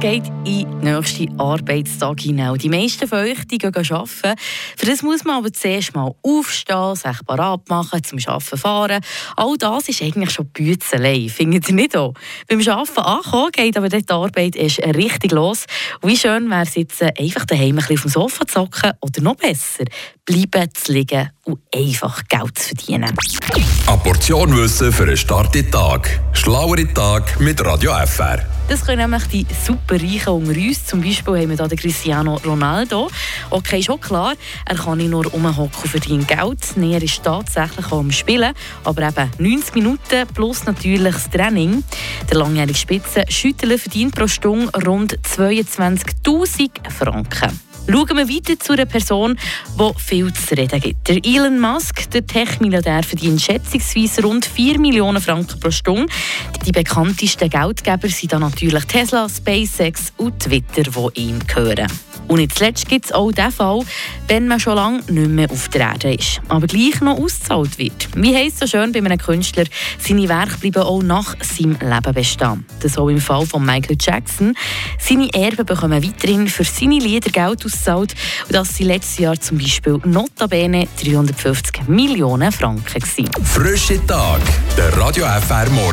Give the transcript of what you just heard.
geht in den nächsten Arbeitstag hinein. Die meisten von euch die gehen arbeiten. Für das muss man aber zuerst mal aufstehen, sich parat machen, zum Arbeiten fahren. All das ist eigentlich schon Bützelei, findet ihr nicht auch? Beim Arbeiten ankommen geht aber die Arbeit erst richtig los. Wie schön wäre es jetzt, einfach daheim ein auf dem Sofa zu hocken oder noch besser, bleiben zu liegen und einfach Geld zu verdienen. Eine Portion Wissen für einen starken Tag. Schlauere Tag mit Radio FR. Das können nämlich die Superreichen unter uns. Zum Beispiel haben wir hier den Cristiano Ronaldo. Okay, schon klar, er kann nicht nur rumhocken und verdient Geld. Nee, er ist tatsächlich am Spielen. Aber eben 90 Minuten plus natürlich das Training. Der langjährige Spitzenschüttler verdient pro Stunde rund 22'000 Franken. Schauen wir weiter zu einer Person, die viel zu reden gibt. Der Elon Musk, der Tech-Milliardär, verdient schätzungsweise rund 4 Millionen Franken pro Stunde. Die bekanntesten Geldgeber sind dann natürlich Tesla, SpaceX und Twitter, die ihm gehören. Und nicht zuletzt gibt es auch den Fall, wenn man schon lange nicht mehr auf der Erde ist, aber gleich noch ausgezahlt wird. Wie heisst so schön bei einem Künstler, seine Werke bleiben auch nach seinem Leben bestehen. Das auch im Fall von Michael Jackson. Seine Erben bekommen weiterhin für seine Lieder Geld ausgezahlt und das sind letztes Jahr zum Beispiel notabene 350 Millionen Franken. Frische Tag, der Radio FR Morgen.